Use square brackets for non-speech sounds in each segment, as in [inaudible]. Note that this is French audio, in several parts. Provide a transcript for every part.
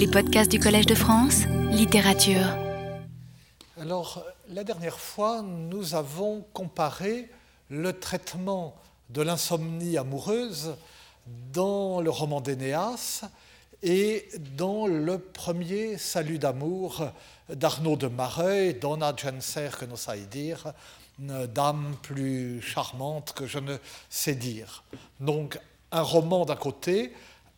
Les podcasts du Collège de France, littérature. Alors, la dernière fois, nous avons comparé le traitement de l'insomnie amoureuse dans le roman d'Énéas et dans le premier Salut d'amour d'Arnaud de Mareuil, Donna Genser que savons dire, dame plus charmante que je ne sais dire. Donc, un roman d'un côté,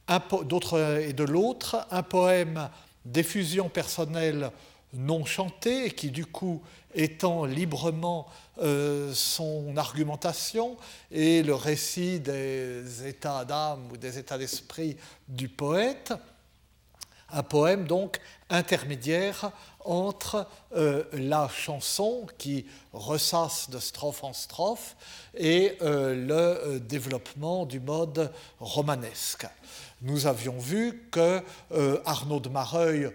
et de l'autre, un poème d'effusion personnelle non chanté, qui du coup étend librement euh, son argumentation et le récit des états d'âme ou des états d'esprit du poète. Un poème donc intermédiaire entre euh, la chanson qui ressasse de strophe en strophe et euh, le développement du mode romanesque. Nous avions vu que Arnaud de Mareuil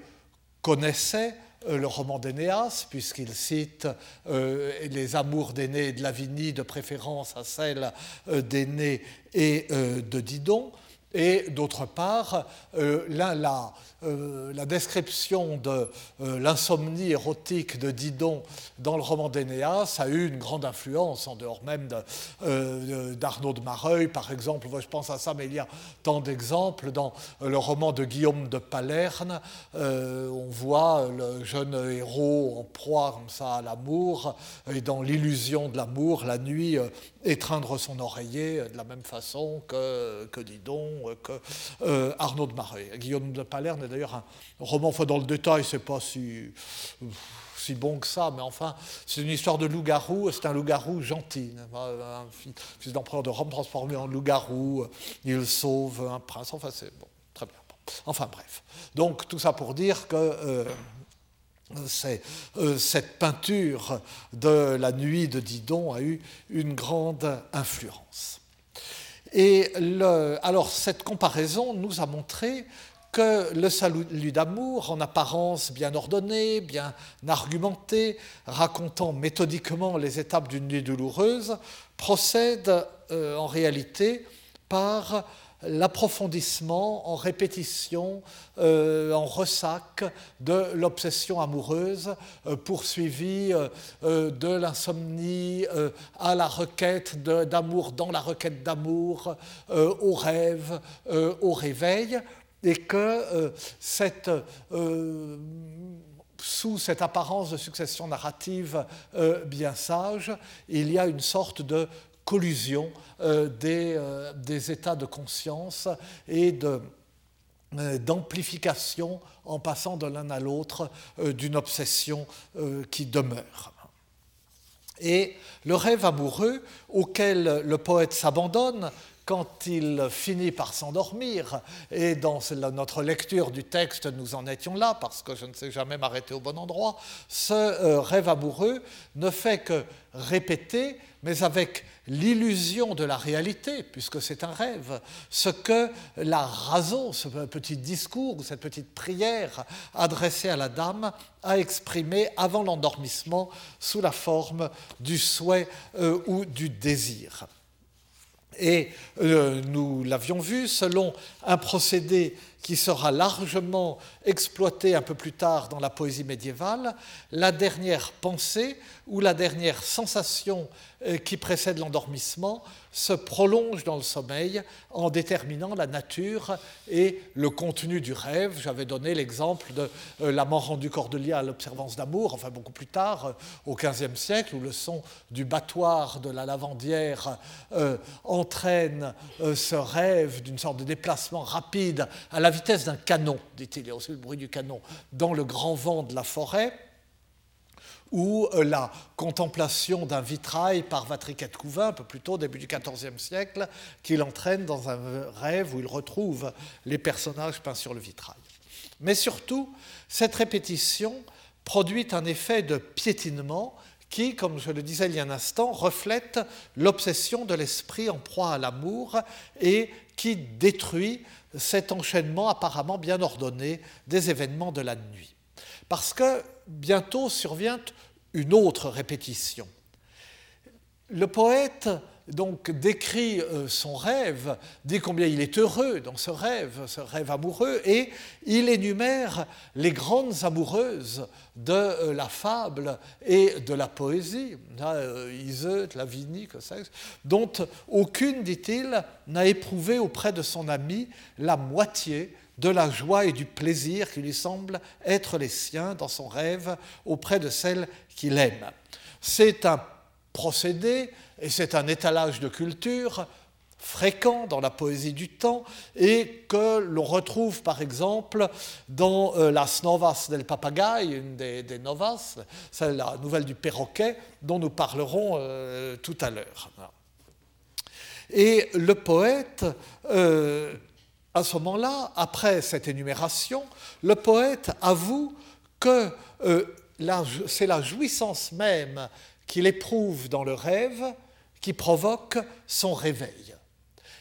connaissait euh, le roman d'Énéas, puisqu'il cite euh, les amours d'Aîné et de Lavigny de préférence à celles euh, d'Aîné et de Didon. Et d'autre part, là, là, euh, la description de euh, l'insomnie érotique de Didon dans le roman d'Énéas a eu une grande influence, en dehors même euh, d'Arnaud de, Mareuil, par exemple. je pense à ça, mais il y a tant d'exemples. Dans le roman de Guillaume de Palerne, on voit le jeune héros en proie comme ça à l'amour, et dans l'illusion de l'amour, la nuit, étreindre son oreiller de la même façon que, que Didon, que Arnaud de Mareuil. Guillaume de Palerne d'ailleurs un roman, enfin dans le détail, c'est pas si, bon que ça, mais enfin, c'est une histoire de loup-garou, c'est un loup-garou gentil, un fils d'empereur de Rome transformé en loup-garou, il sauve un prince, enfin c'est bon, très bien. Enfin bref. Donc tout ça pour dire que euh, euh, cette peinture de la nuit de Didon a eu une grande influence. Et alors cette comparaison nous a montré que le salut d'amour, en apparence bien ordonné, bien argumenté, racontant méthodiquement les étapes d'une nuit douloureuse, procède euh, en réalité par l'approfondissement en répétition, euh, en ressac de l'obsession amoureuse euh, poursuivie de l'insomnie à la requête d'amour dans la requête d'amour, au rêve, au réveil, et que euh, euh, sous cette apparence de succession narrative euh, bien sage, il y a une sorte de collusion des, états de conscience et d'amplification en passant de l'un à l'autre d'une obsession qui demeure. Et le rêve amoureux auquel le poète s'abandonne quand il finit par s'endormir, et dans notre lecture du texte, nous en étions là, parce que je ne sais jamais m'arrêter au bon endroit, ce euh, rêve amoureux ne fait que répéter, mais avec l'illusion de la réalité, puisque c'est un rêve, ce que la raison, ce petit discours ou cette petite prière adressée à la dame, a exprimé avant l'endormissement sous la forme du souhait euh, ou du désir. Et euh, nous l'avions vu, selon un procédé qui sera largement exploité un peu plus tard dans la poésie médiévale, la dernière pensée ou la dernière sensation euh, qui précède l'endormissement se prolonge dans le sommeil en déterminant la nature et le contenu du rêve. J'avais donné l'exemple de euh, l'amant rendu Cordelier à l'observance d'amour, enfin beaucoup plus tard, euh, au XVe siècle, où le son du battoir de la lavandière entraîne ce rêve d'une sorte de déplacement rapide à la vitesse d'un canon, dit-il, il y a aussi le bruit du canon, dans le grand vent de la forêt ou euh, la contemplation d'un vitrail par Vatriquet Couvin, un peu plus tôt, début du XIVe siècle, qui l'entraîne dans un rêve où il retrouve les personnages peints sur le vitrail. Mais surtout, cette répétition produit un effet de piétinement qui, comme je le disais il y a un instant, reflète l'obsession de l'esprit en proie à l'amour et qui détruit cet enchaînement apparemment bien ordonné des événements de la nuit. Parce que bientôt survient une autre répétition. Le poète donc décrit euh, son rêve, dit combien il est heureux dans ce rêve, ce rêve amoureux, et il énumère les grandes amoureuses de euh, la fable et de la poésie, Iseut, Lavinie, dont aucune, dit-il, n'a éprouvé auprès de son ami la moitié de la joie et du plaisir qui lui semble être les siens dans son rêve auprès de celle qu'il aime. C'est un procédé et c'est un étalage de culture fréquent dans la poésie du temps et que l'on retrouve par exemple dans euh, Las Novas del Papagaï, une des, novas, c'est la nouvelle du perroquet dont nous parlerons euh, tout à l'heure. Et le poète, euh, à ce moment-là, après cette énumération, le poète avoue que c'est la jouissance même qu'il éprouve dans le rêve qui provoque son réveil.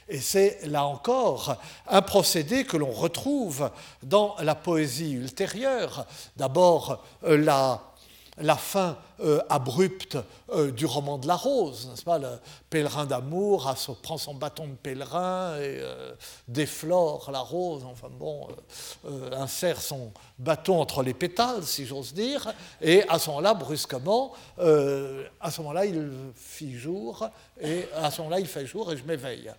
Et c'est là encore un procédé que l'on retrouve dans la poésie ultérieure. D'abord, euh, la la fin euh, abrupte euh, du roman de la rose, n'est-ce pas? Le pèlerin d'amour prend son bâton de pèlerin et euh, déflore la rose, enfin bon, insère son bâton entre les pétales, si j'ose dire, et à ce moment-là, brusquement, à ce moment-là, il fit jour, et à ce moment-là, il fait jour et je m'éveille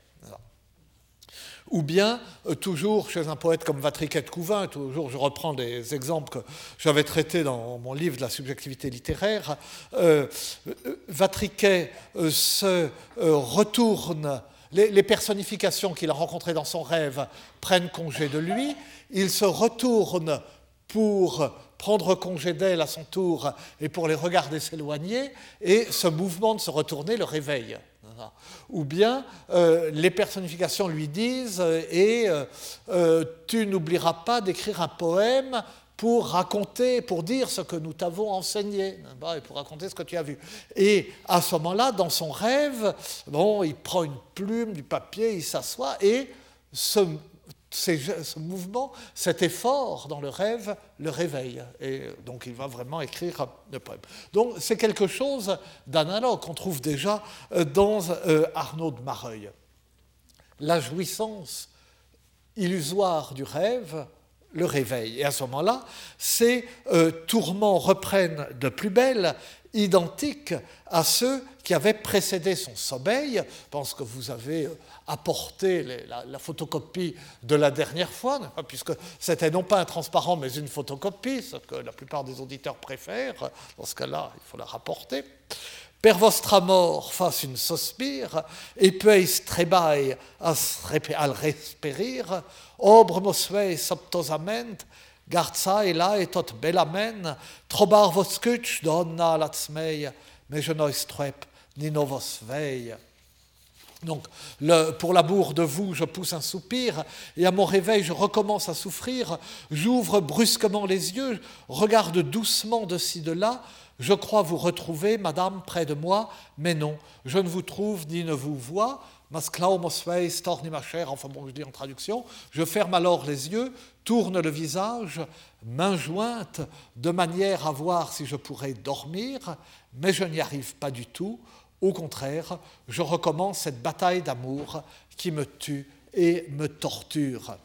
ou bien euh, toujours chez un poète comme Vatriquet Couvin, toujours je reprends des exemples que j'avais traités dans mon livre de la subjectivité littéraire, euh, euh Vatriquet euh, se retourne, les, personnifications qu'il a rencontrées dans son rêve prennent congé de lui, il se retourne pour prendre congé d'elle à son tour et pour les regarder s'éloigner, et ce mouvement de se retourner le réveille. Ou bien euh, les personnifications lui disent euh, Et euh, tu n'oublieras pas d'écrire un poème pour raconter, pour dire ce que nous t'avons enseigné, et pour raconter ce que tu as vu. Et à ce moment-là, dans son rêve, il prend une plume, du papier, il s'assoit et ce ce mouvement, cet effort dans le rêve, le réveille. Et donc il va vraiment écrire le poème. Donc c'est quelque chose d'analogue qu'on trouve déjà euh, dans euh, Arnaud de Mareuil. La jouissance illusoire du rêve le réveille. Et à ce moment-là, ces euh, tourments reprennent de plus belle identiques à ceux qui avaient précédé son sommeil. Je pense que vous avez apporté la, photocopie de la dernière fois, puisque c'était non pas un transparent, mais une photocopie, ce que la plupart des auditeurs préfèrent. Dans ce cas-là, il faut la rapporter. Per vostra mort fasse une sospire, et puis trebai al respirir, obre mosvei soptosament, Garza là et tot belamen, trobar vos donna latsmei, mais je n'ois trep, ni novos veille. Donc, le, pour l'amour de vous, je pousse un soupir, et à mon réveil, je recommence à souffrir. J'ouvre brusquement les yeux, regarde doucement de ci, de là. Je crois vous retrouver, madame, près de moi, mais non, je ne vous trouve ni ne vous vois. Enfin bon, je dis en traduction. Je ferme alors les yeux, tourne le visage, main jointe, de manière à voir si je pourrais dormir, mais je n'y arrive pas du tout. Au contraire, je recommence cette bataille d'amour qui me tue et me torture.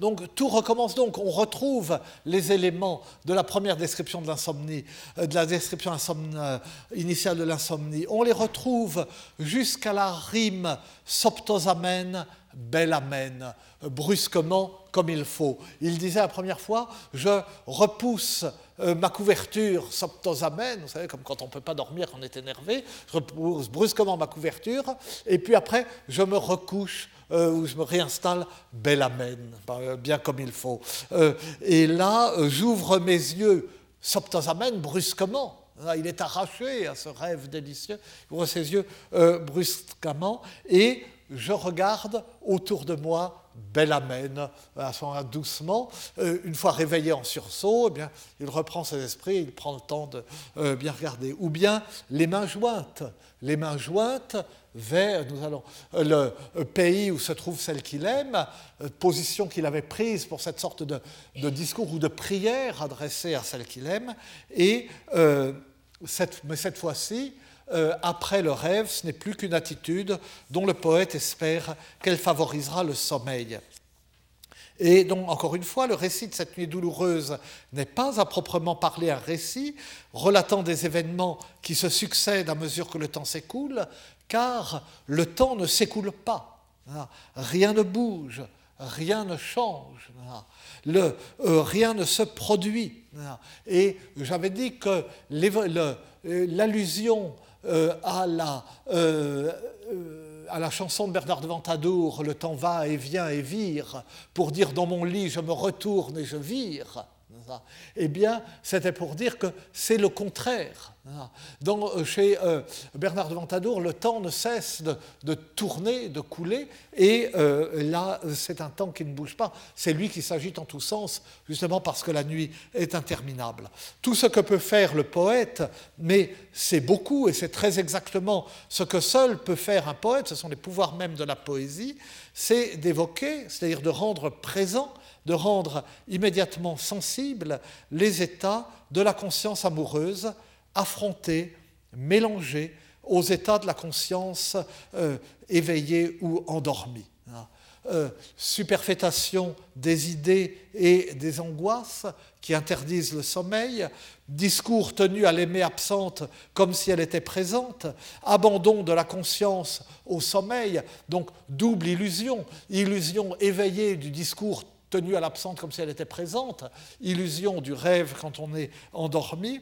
Donc tout recommence donc, on retrouve les éléments de la première description de l'insomnie, euh, de la description euh, initiale de l'insomnie, on les retrouve jusqu'à la rime soptosamen, belamen, brusquement comme il faut. Il disait la première fois, je repousse euh, ma couverture soptosamen, vous savez, comme quand on ne peut pas dormir, on est énervé, je repousse brusquement ma couverture, et puis après, je me recouche euh, où je me réinstalle Bellamen, euh, bien comme il faut. Euh, et là, j'ouvre mes yeux, Soptosamen, brusquement. Il est arraché à ce rêve délicieux. Il ouvre ses yeux brusquement et je regarde autour de moi Bellamen, à son doucement. une fois réveillé en sursaut, eh bien, il reprend ses esprits, il prend le temps de bien regarder. Ou bien les mains jointes. Les mains jointes, vers nous allons, euh, le pays où se trouve celle qu'il aime, euh, position qu'il avait prise pour cette sorte de, discours ou de prière adressée à celle qu'il aime, et euh, cette, mais cette fois-ci, euh, après le rêve, ce n'est plus qu'une attitude dont le poète espère qu'elle favorisera le sommeil. Et donc, encore une fois, le récit de cette nuit douloureuse n'est pas à proprement parler un récit relatant des événements qui se succèdent à mesure que le temps s'écoule, car le temps ne s'écoule pas. Rien ne bouge, rien ne change, euh, rien ne se produit. Et j'avais dit que euh, l'allusion euh, à la à la chanson de Bernard de Ventadour, Le temps va et vient et vire, pour dire dans mon lit je me retourne et je vire, eh bien, c'était pour dire que c'est le contraire. Dans, euh, chez euh, Bernard de Ventadour, le temps ne cesse de, tourner, de couler, et euh, là, c'est un temps qui ne bouge pas. C'est lui qui s'agite en tous sens, justement parce que la nuit est interminable. Tout ce que peut faire le poète, mais c'est beaucoup, et c'est très exactement ce que seul peut faire un poète, ce sont les pouvoirs même de la poésie, c'est d'évoquer, c'est-à-dire de rendre présent de rendre immédiatement sensibles les états de la conscience amoureuse affrontés, mélangés aux états de la conscience euh, éveillée ou endormie. Euh, superfétation des idées et des angoisses qui interdisent le sommeil, discours tenu à l'aimée absente comme si elle était présente, abandon de la conscience au sommeil, donc double illusion, illusion éveillée du discours tenue à l'absente comme si elle était présente, illusion du rêve quand on est endormi.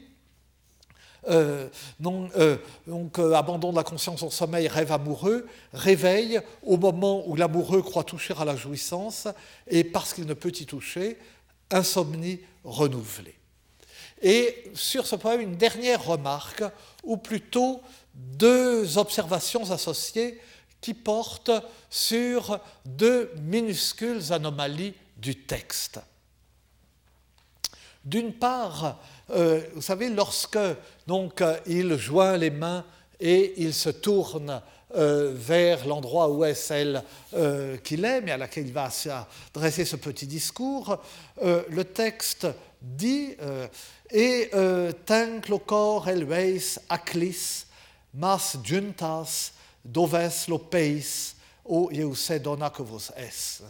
Euh, euh, donc, euh, abandon de la conscience au sommeil, rêve amoureux, réveil au moment où l'amoureux croit toucher à la jouissance, et parce qu'il ne peut y toucher, insomnie renouvelée. Et sur ce point, une dernière remarque, ou plutôt deux observations associées qui portent sur deux minuscules anomalies du texte. D'une part, euh, vous savez, lorsque euh, il joint les mains et il se tourne euh, vers l'endroit où est celle qu'il aime et à laquelle il va adresser ce petit discours, le texte dit Et tank locor elveis aclis, mas juntas doves lopeis, O que vos es.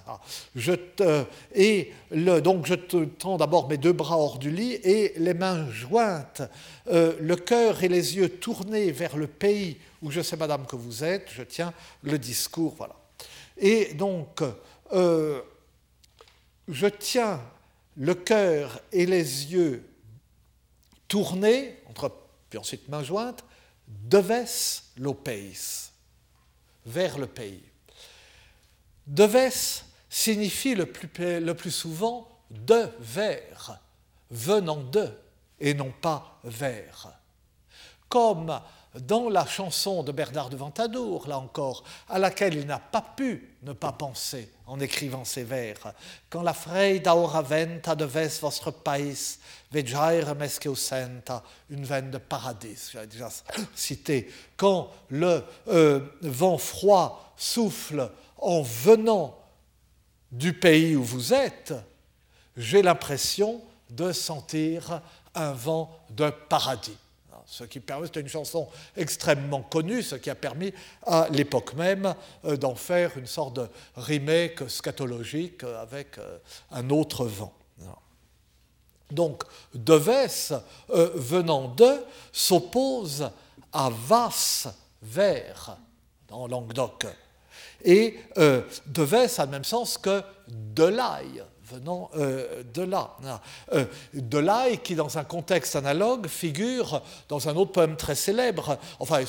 Je te, et donc je te tends d'abord mes deux bras hors du lit et les mains jointes, euh, le cœur et les yeux tournés vers le pays où je sais, madame, que vous êtes, je tiens le discours. Voilà. Et donc, euh, je tiens le cœur et les yeux tournés, puis ensuite mains jointes, deves l'opeis, vers le pays. Deves signifie le plus, souvent de vers, venant de, et non pas vers. Comme dans la chanson de Bernard de Ventadour, là encore, à laquelle il n'a pas pu ne pas penser en écrivant ces vers. Quand la freida ora venta deves vostre pais, vegeire mesque senta, une veine de paradis, j'avais déjà cité. Quand le euh, vent froid souffle en venant du pays où vous êtes, j'ai l'impression de sentir un vent de paradis. Ce qui permet, c'est une chanson extrêmement connue, ce qui a permis à l'époque même euh, d'en faire une sorte de remake scatologique avec euh, un autre vent. Donc, Deves, euh, venant de, s'oppose à Vas, vers, dans Languedoc. Et euh, devait, ça le même sens que de l'ail venant euh, de là. Euh, de l'ail qui, dans un contexte analogue, figure dans un autre poème très célèbre, enfin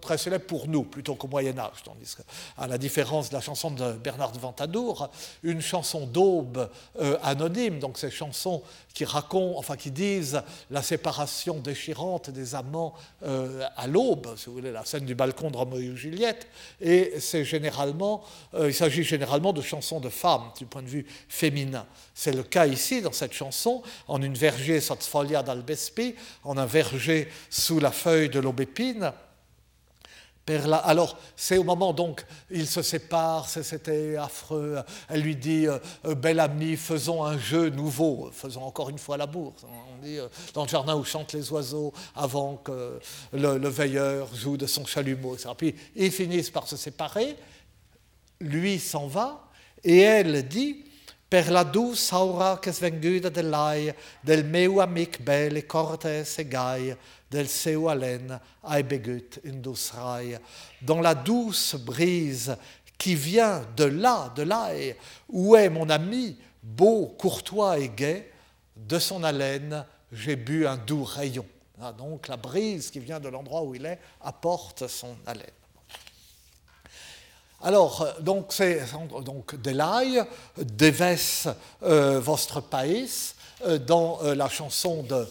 très célèbre pour nous plutôt qu'au Moyen Âge, tandis à la différence de la chanson de Bernard de Ventadour, une chanson d'aube anonyme, donc ces chansons qui racontent, enfin qui disent la séparation déchirante des amants euh, à l'aube, si vous voulez, la scène du balcon de Roméo et Juliette, et c'est généralement, euh, il s'agit généralement de chansons de femmes du point de vue féminin. C'est le cas ici dans cette chanson, en une folia d'Albespi, en un verger sous la feuille de l'aubépine. alors, c'est au moment donc, ils se séparent, c'était affreux. Elle lui dit euh, euh, Belle amie, faisons un jeu nouveau, faisons encore une fois la bourse. On dit euh, dans le jardin où chantent les oiseaux avant que le, veilleur joue de son chalumeau. Puis ils finissent par se séparer. Lui s'en va et elle dit Per la douce aura que svenguda dell'ai, del meu amic belle, cortes e gai, del seu alen, ai begut indusrai. Dans la douce brise qui vient de là, de l'ail, où est mon ami, beau, courtois et gai, de son haleine, j'ai bu un doux rayon. Ah, donc la brise qui vient de l'endroit où il est apporte son haleine. Alors, euh, donc, c'est donc Delay, Deves euh, votre pays, euh, dans la chanson de,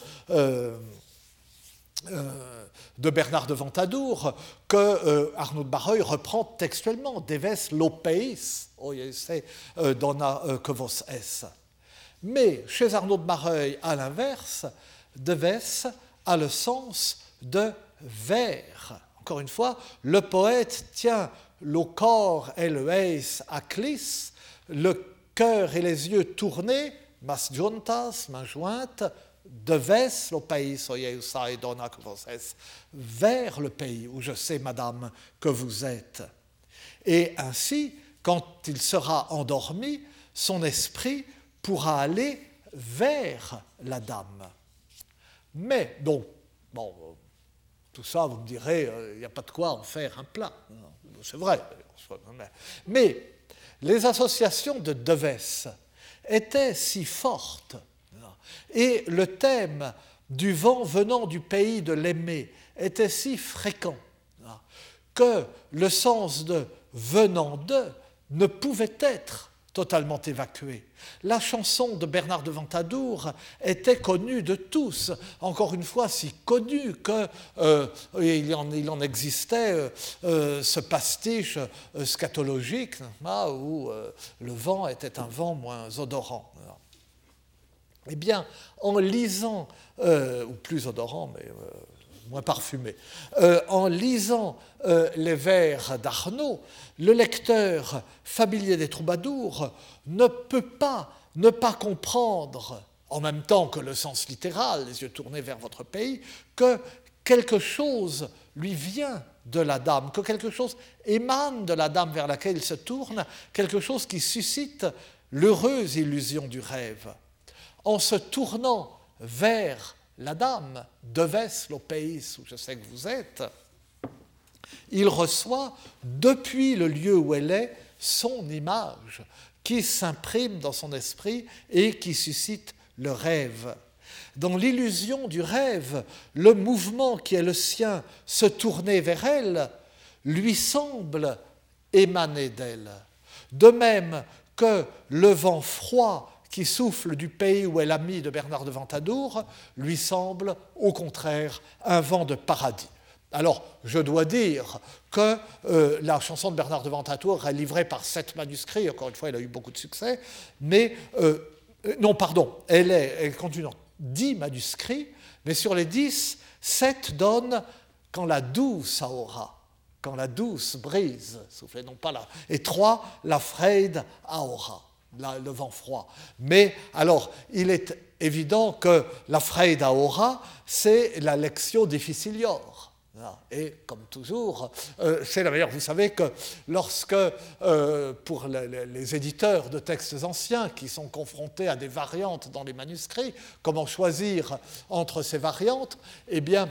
Bernard de Ventadour, que Arnaud de Barreuil reprend textuellement, Deves lo pays, c'est donna que vos es. Mais chez Arnaud de Barreuil, à l'inverse, Deves a le sens de vers. Encore une fois, le poète tient le corps et le eis aclis, le cœur et les yeux tournés, mas juntas, main jointe, deves le pays dona que vos vers le pays où je sais, madame, que vous êtes. Et ainsi, quand il sera endormi, son esprit pourra aller vers la dame. Mais, donc, bon, tout ça, vous me direz, euh, il n'y a pas de quoi en faire un plat c'est vrai. Mais les associations de Deves étaient si fortes et le thème du vent venant du pays de l'aimé était si fréquent que le sens de venant de ne pouvait être totalement évacué. La chanson de Bernard de Ventadour était connue de tous, encore une fois si connue qu'il euh, il, en, existait euh, euh, ce pastiche scatologique où le vent était un vent moins odorant. Eh bien, en lisant, ou plus odorant, mais moins parfumé. Euh, en lisant euh, les vers d'Arnaud, le lecteur familier des troubadours ne peut pas ne pas comprendre, en même temps que le sens littéral, les yeux tournés vers votre pays, que quelque chose lui vient de la dame, que quelque chose émane de la dame vers laquelle il se tourne, quelque chose qui suscite l'heureuse illusion du rêve. En se tournant vers la dame devait le pays où je sais que vous êtes, il reçoit depuis le lieu où elle est son image qui s'imprime dans son esprit et qui suscite le rêve. Dans l'illusion du rêve, le mouvement qui est le sien, se tourner vers elle, lui semble émaner d'elle. De même que le vent froid qui souffle du pays où est l'ami de Bernard de Ventadour, lui semble au contraire un vent de paradis. Alors, je dois dire que euh, la chanson de Bernard de Ventadour est livrée par sept manuscrits, encore une fois, elle a eu beaucoup de succès, mais, euh, euh, non, pardon, elle, est, elle contient dix manuscrits, mais sur les dix, sept donnent quand la douce aura, quand la douce brise, soufflez non pas là, et trois, la frayde aura le vent froid. Mais alors, il est évident que la Freida Aura, c'est la lectio difficilior. Et comme toujours, euh, c'est la meilleure. Vous savez que lorsque, euh, pour les, éditeurs de textes anciens qui sont confrontés à des variantes dans les manuscrits, comment choisir entre ces variantes Eh bien,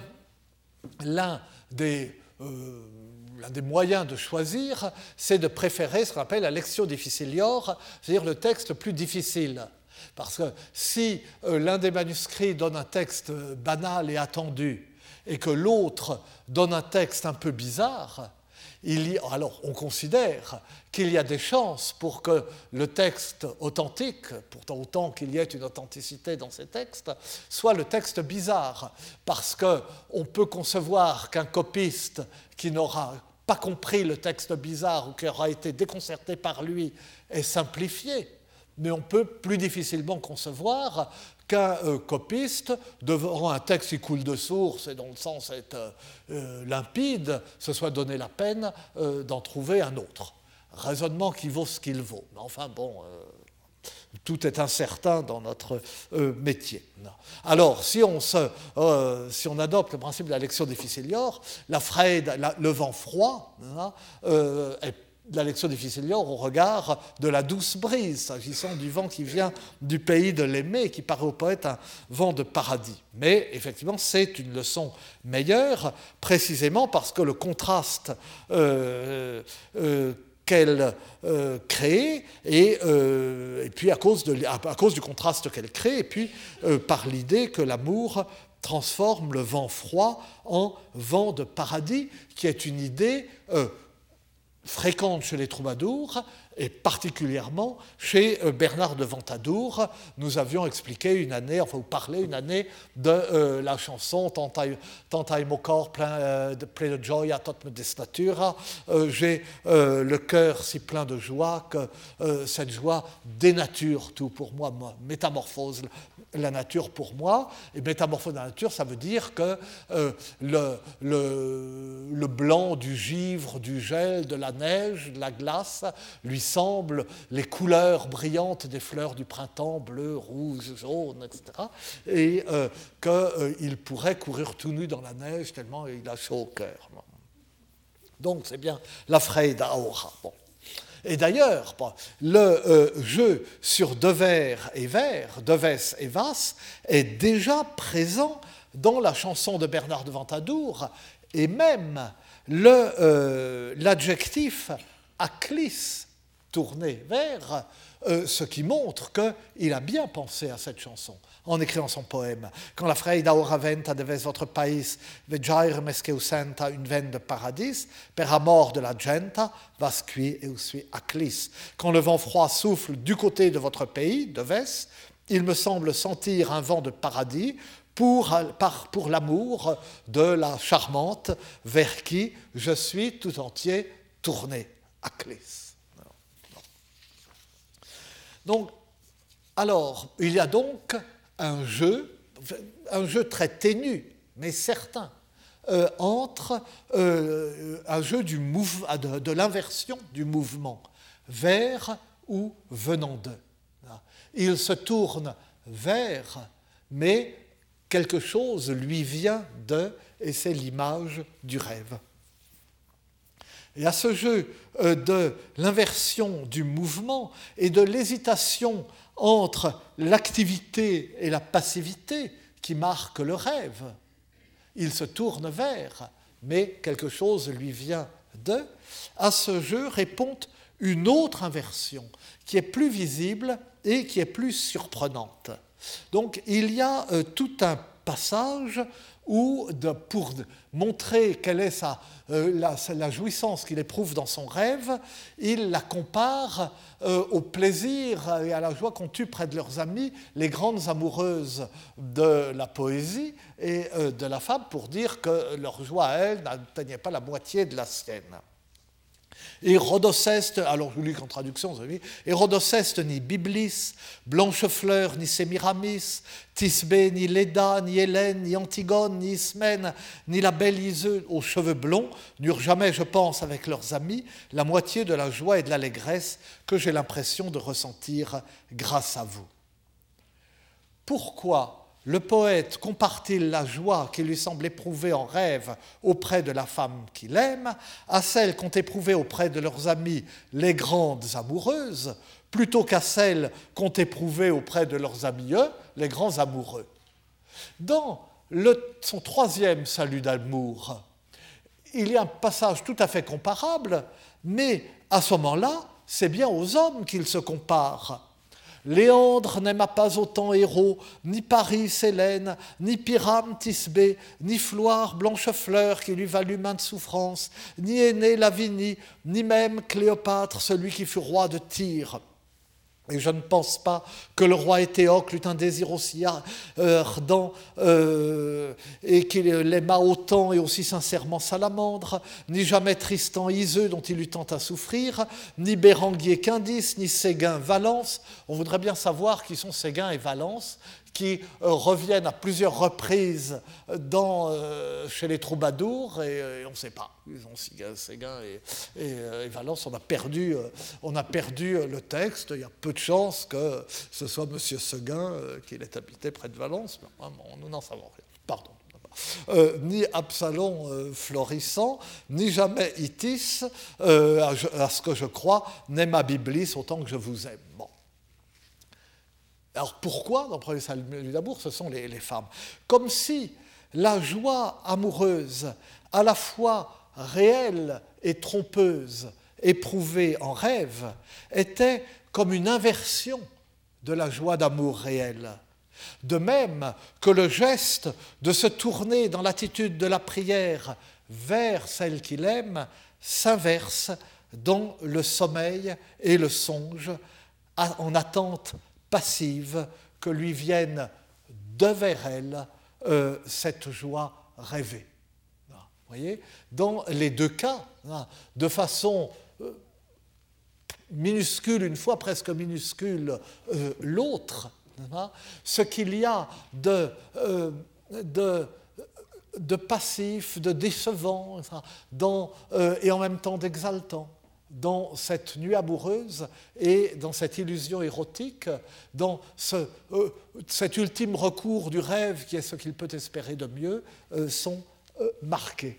l'un des euh, l'un des moyens de choisir, c'est de préférer ce qu'on appelle la lectio difficilior, c'est-à-dire le texte plus difficile. Parce que si euh, l'un des manuscrits donne un texte banal et attendu, et que l'autre donne un texte un peu bizarre, alors on considère qu'il y a des chances pour que le texte authentique, pourtant autant qu'il y ait une authenticité dans ces textes, soit le texte bizarre, parce qu'on peut concevoir qu'un copiste qui n'aura pas compris le texte bizarre ou qui aura été déconcerté par lui est simplifié. mais on peut plus difficilement concevoir qu'un euh, copiste, devant un texte qui coule de source et dont le sens est euh, euh, limpide, se soit donné la peine d'en trouver un autre. Raisonnement qui vaut ce qu'il vaut. Mais enfin, bon, tout est incertain dans notre métier. Alors, si on, si on, adopte le principe de la lecture difficilior, la le vent froid, hein, la lecture difficile au regard de la douce brise, s'agissant du vent qui vient du pays de l'aimé, qui paraît au poète un vent de paradis. Mais effectivement, c'est une leçon meilleure, précisément parce que le contraste euh, euh, qu'elle euh, crée, et, puis à cause, du contraste qu'elle crée, et puis par l'idée que l'amour transforme le vent froid en vent de paradis, qui est une idée fréquente chez les troubadours et particulièrement chez euh, Bernard de Ventadour. Nous avions expliqué une année, enfin vous parlé une année de euh, la chanson Tant mon corps plein, euh, de, plein de joie, tot me desnatura. J'ai le cœur si plein de joie que cette joie dénature tout pour moi, métamorphose la nature pour moi. Et métamorphose de la nature, ça veut dire que euh, le, blanc du givre, du gel, de la neige, de la glace, lui semble les couleurs brillantes des fleurs du printemps, bleu, rouge, jaune, etc. Et euh, qu'il euh, pourrait courir tout nu dans la neige tellement il a chaud au cœur. Donc c'est bien la Freida Aura. Et d'ailleurs, le euh, jeu sur Dever et Vers, Deves et Vas, est déjà présent dans la chanson de Bernard de Ventadour, et même euh, l'adjectif aclis, tourné vers, euh, ce qui montre qu'il a bien pensé à cette chanson en écrivant son poème. Quand la Freida ora venta devez votre pays, vegiare mesqueu senta une veine de paradis, per amor de la genta, vas qui et usui aclis. Quand le vent froid souffle du côté de votre pays, de Ves, il me semble sentir un vent de paradis pour, pour l'amour de la charmante vers qui je suis tout entier tourné. Aclis. Donc, alors, il y a donc un jeu, un jeu très ténu, mais certain, euh, entre euh, un jeu du de, de l'inversion du mouvement, vers ou venant de. Il se tourne vers, mais quelque chose lui vient de, et c'est l'image du rêve. Et à ce jeu euh, de l'inversion du mouvement et de l'hésitation entre l'activité et la passivité qui marquent le rêve. Il se tourne vers, mais quelque chose lui vient de. À ce jeu répond une autre inversion qui est plus visible et qui est plus surprenante. Donc il y a euh, tout un passage où, pour montrer quelle est euh, la, jouissance qu'il éprouve dans son rêve, il la compare euh, au plaisir et à la joie qu'ont eu près de leurs amis les grandes amoureuses de la poésie et euh, de la fable pour dire que leur joie à n'atteignait pas la moitié de la sienne. Et Rhodoceste, alors je lis qu'en traduction, vous avez vu, et Rhodoceste ni Biblis, Blanchefleur ni Sémiramis, Tisbé ni Léda, ni Hélène, ni Antigone, ni Ismène, ni la belle Iseux aux cheveux blonds n'eurent jamais, je pense, avec leurs amis, la moitié de la joie et de l'allégresse que j'ai l'impression de ressentir grâce à vous. Pourquoi le poète compare-t-il la joie qui lui semble éprouver en rêve auprès de la femme qu'il aime à celle qu'ont éprouvée auprès de leurs amis les grandes amoureuses, plutôt qu'à celle qu'ont éprouvée auprès de leurs amis eux, les grands amoureux. Dans son troisième salut d'amour, il y a un passage tout à fait comparable, mais à ce moment-là, c'est bien aux hommes qu'il se compare Léandre n'aima pas autant Héros, ni Paris Hélène, ni Pyram Tisbé, ni Floire Blanchefleur qui lui valut maintes souffrances, ni Aîné Lavinie, ni même Cléopâtre, celui qui fut roi de Tyr. Et je ne pense pas que le roi Éthéocle eut un désir aussi ardent euh, et qu'il aima autant et aussi sincèrement Salamandre, ni jamais Tristan Iseux dont il eut tant à souffrir, ni Béranguier Quindis, ni Séguin Valence. On voudrait bien savoir qui sont Séguin et Valence, qui euh, reviennent à plusieurs reprises dans, euh, chez les troubadours et, euh, on ne sait pas. Ils ont Séguin et, Valence, on a, perdu, on a perdu le texte. Il y a peu de chances que ce soit M. Séguin qui ait habité près de Valence. Mais, nous n'en savons rien. Pardon. ni Absalom florissant, ni jamais Itis, à, ce que je crois, ma Biblis autant que je vous aime. Alors pourquoi, dans le premier salut d'amour, ce sont les, femmes? Comme si la joie amoureuse, à la fois réelle et trompeuse, éprouvée en rêve, était comme une inversion de la joie d'amour réelle. De même que le geste de se tourner dans l'attitude de la prière vers celle qu'il aime s'inverse dans le sommeil et le songe en attente passive que lui vienne de vers elle euh, cette joie rêvée. Vous voyez? Dans les deux cas, de façon euh, minuscule une fois, presque minuscule euh, l'autre, ce qu'il y a de, passif, de décevant, dans, et en même temps d'exaltant dans cette nuit amoureuse et dans cette illusion érotique, dans euh, cet ultime recours du rêve qui est ce qu'il peut espérer de mieux, euh, sont euh, marqués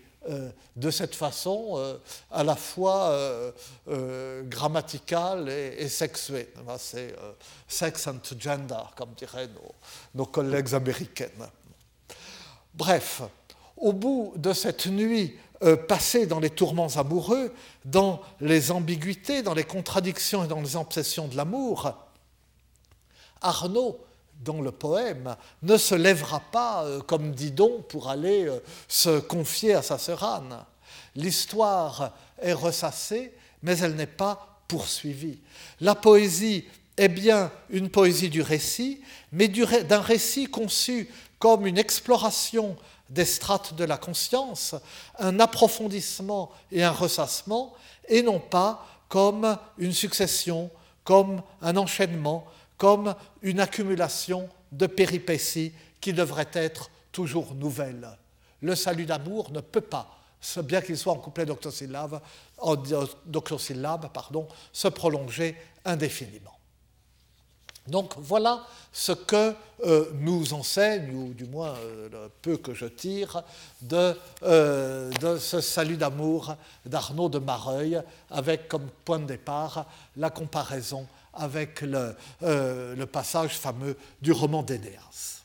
de cette façon à la fois grammaticale et, sexuée. C'est sex and gender, comme diraient nos, nos collègues américaines. Bref, au bout de cette nuit euh, passé dans les tourments amoureux, dans les ambiguïtés, dans les contradictions et dans les obsessions de l'amour, Arnaud, dans le poème, ne se lèvera pas euh, comme Didon pour aller euh, se confier à sa sœur Anne. L'histoire est ressassée, mais elle n'est pas poursuivie. La poésie est bien une poésie du récit, mais d'un récit conçu comme une exploration des strates de la conscience, un approfondissement et un ressassement, et non pas comme une succession, comme un enchaînement, comme une accumulation de péripéties qui devraient être toujours nouvelles. Le salut d'amour ne peut pas, bien qu'il soit en couplet d'octosyllabes, pardon, se prolonger indéfiniment. Donc voilà ce que euh, nous enseigne, ou du moins euh, le peu que je tire, de, euh, de ce salut d'amour d'Arnaud de Mareuil, avec comme point de départ la comparaison avec le, le passage fameux du roman d'Énéas.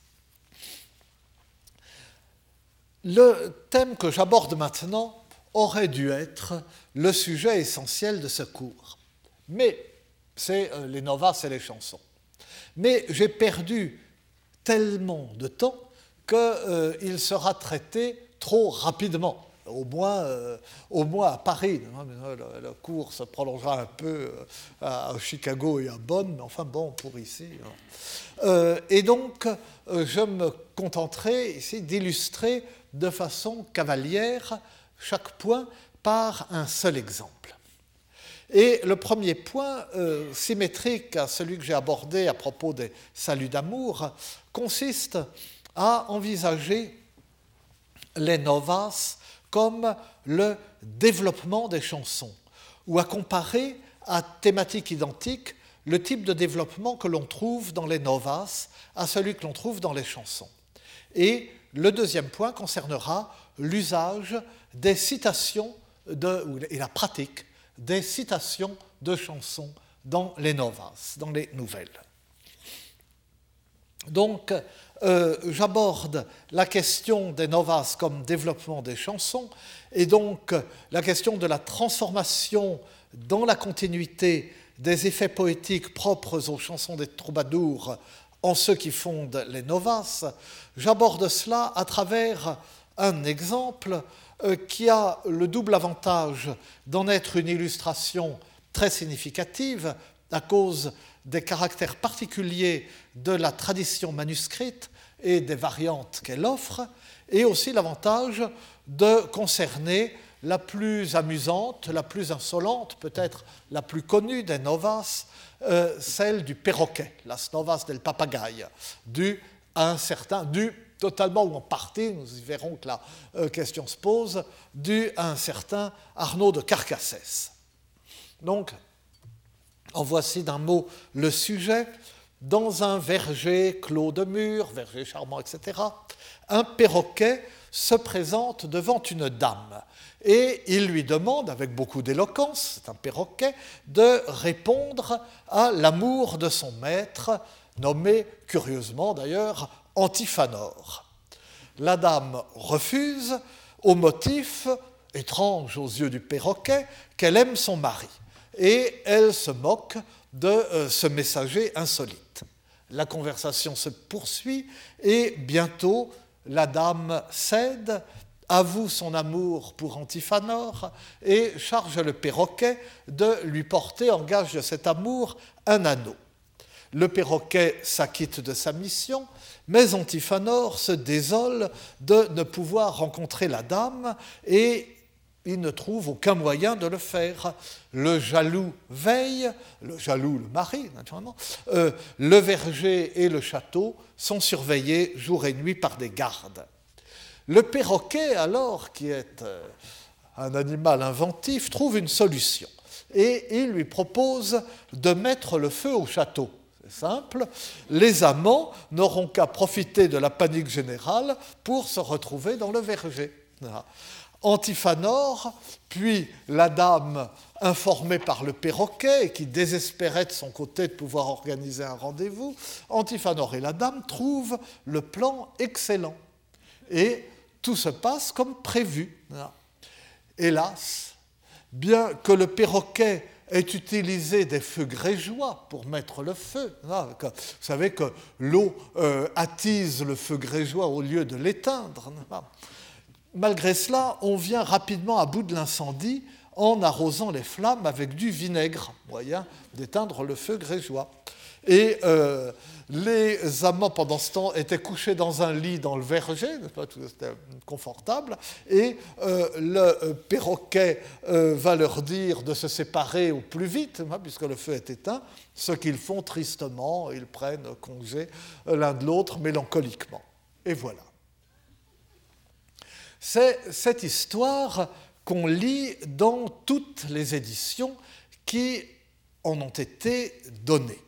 Le thème que j'aborde maintenant aurait dû être le sujet essentiel de ce cours, mais c'est les novas et les chansons. Mais j'ai perdu tellement de temps qu'il euh, sera traité trop rapidement. Au moins, euh, au moins à Paris. Le, cours se prolongera un peu euh, à, Chicago et à Bonn, mais enfin bon, pour ici. Hein. et donc, je me contenterai ici d'illustrer de façon cavalière chaque point par un seul exemple. Et le premier point, euh, symétrique à celui que j'ai abordé à propos des saluts d'amour, consiste à envisager les novas comme le développement des chansons, ou à comparer à thématique identique le type de développement que l'on trouve dans les novas à celui que l'on trouve dans les chansons. Et le deuxième point concernera l'usage des citations et la pratique des citations de chansons dans les novas, dans les nouvelles. Donc, euh, j'aborde la question des novas comme développement des chansons et donc la question de la transformation dans la continuité des effets poétiques propres aux chansons des troubadours en ceux qui fondent les novas. J'aborde cela à travers un exemple euh, qui a le double avantage d'en être une illustration très significative à cause des caractères particuliers de la tradition manuscrite et des variantes qu'elle offre, et aussi l'avantage de concerner la plus amusante, la plus insolente, peut-être la plus connue des novas, euh, celle du perroquet, las novas del papagaï, dû à un certain, totalement ou en partie, nous y verrons que la euh, question se pose, dû à un certain Arnaud de Carcassès. Donc, en voici d'un mot le sujet. Dans un verger clos de murs, verger charmant, etc., un perroquet se présente devant une dame et il lui demande, avec beaucoup d'éloquence, c'est un perroquet, de répondre à l'amour de son maître, nommé curieusement d'ailleurs Antiphanor. La dame refuse au motif, étrange aux yeux du perroquet, qu'elle aime son mari et elle se moque de euh, ce messager insolite. La conversation se poursuit et bientôt la dame cède, avoue son amour pour Antiphanor et charge le perroquet de lui porter en gage de cet amour un anneau. Le perroquet s'acquitte de sa mission, mais Antiphanor se désole de ne pouvoir rencontrer la dame et il ne trouve aucun moyen de le faire. Le jaloux veille, le jaloux le mari naturellement, euh, le verger et le château sont surveillés jour et nuit par des gardes. Le perroquet, alors, qui est euh, un animal inventif, trouve une solution et il lui propose de mettre le feu au château. Simple, les amants n'auront qu'à profiter de la panique générale pour se retrouver dans le verger. Antiphanor, puis la dame informée par le perroquet et qui désespérait de son côté de pouvoir organiser un rendez-vous, Antiphanor et la dame trouvent le plan excellent. Et tout se passe comme prévu. Hélas, bien que le perroquet ait utilisé des feux grégeois pour mettre le feu. Vous savez que l'eau euh, attise le feu grégeois au lieu de l'éteindre. Malgré cela, on vient rapidement à bout de l'incendie en arrosant les flammes avec du vinaigre, moyen d'éteindre le feu grégeois. Et euh, les amants, pendant ce temps, étaient couchés dans un lit dans le verger, c'était confortable, et euh, le euh, perroquet va leur dire de se séparer au plus vite, hein, puisque le feu est éteint, ce qu'ils font tristement, ils prennent congé l'un de l'autre mélancoliquement. Et voilà. C'est cette histoire qu'on lit dans toutes les éditions qui en ont été données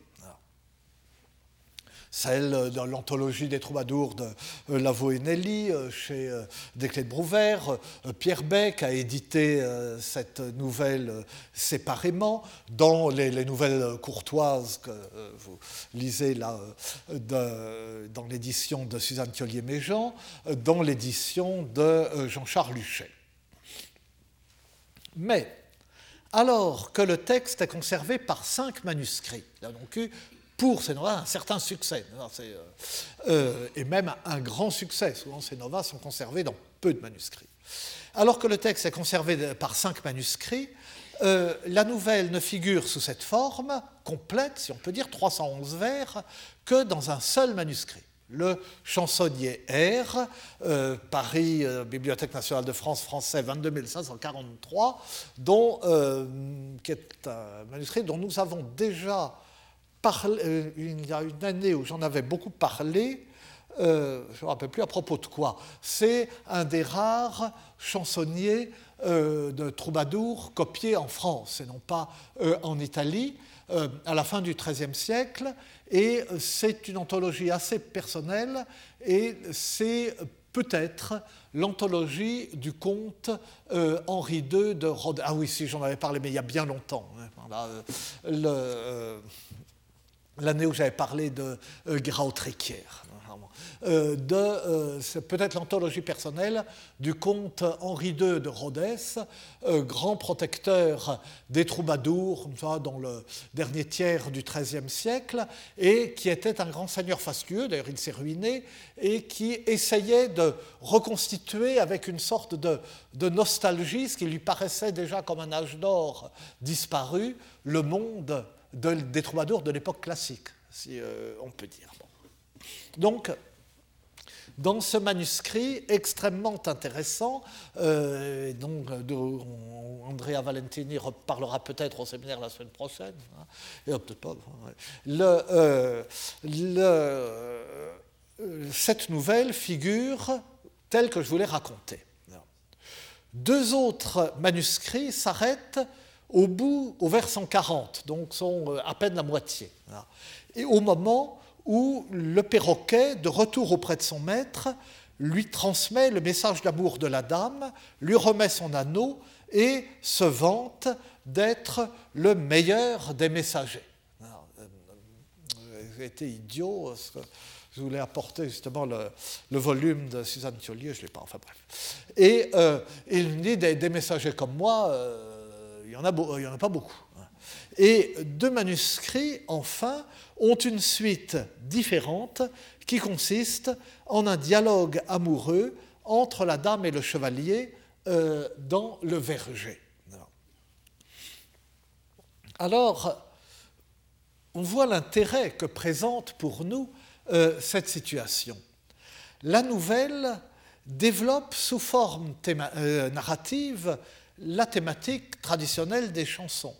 celle de l'anthologie des troubadours de euh, Lavaux et euh, chez euh, Desclés de Brouvert. Pierre Beck a édité cette nouvelle séparément dans les, nouvelles courtoises que vous lisez là dans l'édition de Suzanne Thiollier-Méjean, dans l'édition de Jean-Charles Luchet. Mais alors que le texte est conservé par cinq manuscrits, il a donc eu pour ces novas un certain succès, euh, euh, et même un grand succès. Souvent, ces novas sont conservés dans peu de manuscrits. Alors que le texte est conservé par cinq manuscrits, euh, la nouvelle ne figure sous cette forme complète, si on peut dire, 311 vers, que dans un seul manuscrit. Le chansonnier R, Paris, Bibliothèque nationale de France, français, 22 543, dont, qui est un manuscrit dont nous avons déjà euh, il y a une année où j'en avais beaucoup parlé, euh, je ne me rappelle plus à propos de quoi. C'est un des rares chansonniers euh, de troubadours copiés en France et non pas en Italie à la fin du XIIIe siècle. Et c'est une anthologie assez personnelle et c'est peut-être l'anthologie du comte Henri II de Rhodes. Ah oui, si j'en avais parlé, mais il y a bien longtemps. Hein. L'année où j'avais parlé de euh, euh, de, euh, c'est peut-être l'anthologie personnelle du comte Henri II de Rhodes, euh, grand protecteur des troubadours dans le dernier tiers du XIIIe siècle, et qui était un grand seigneur fastueux, d'ailleurs il s'est ruiné, et qui essayait de reconstituer avec une sorte de nostalgie, ce qui lui paraissait déjà comme un âge d'or disparu, le monde des troubadours de l'époque classique, si on peut dire. Donc, dans ce manuscrit extrêmement intéressant, euh, donc Andrea Valentini reparlera peut-être au séminaire la semaine prochaine, hein, et pas. Euh, cette nouvelle figure telle que je vous l'ai racontée. Deux autres manuscrits s'arrêtent au bout, au vers 140, donc sont euh, à peine la moitié. Et au moment où le perroquet, de retour auprès de son maître, lui transmet le message d'amour de la dame, lui remet son anneau et se vante d'être le meilleur des messagers. Euh, j'ai été idiot, je voulais apporter justement le, volume de Suzanne Thiolier, je ne l'ai pas, enfin bref. Et euh, il me dit des, messagers comme moi, euh, il n'y en, en, a pas beaucoup. Et deux manuscrits, enfin, ont une suite différente qui consiste en un dialogue amoureux entre la dame et le chevalier euh, dans le verger. Alors, on voit l'intérêt que présente pour nous euh, cette situation. La nouvelle développe sous forme euh, narrative la thématique traditionnelle des chansons,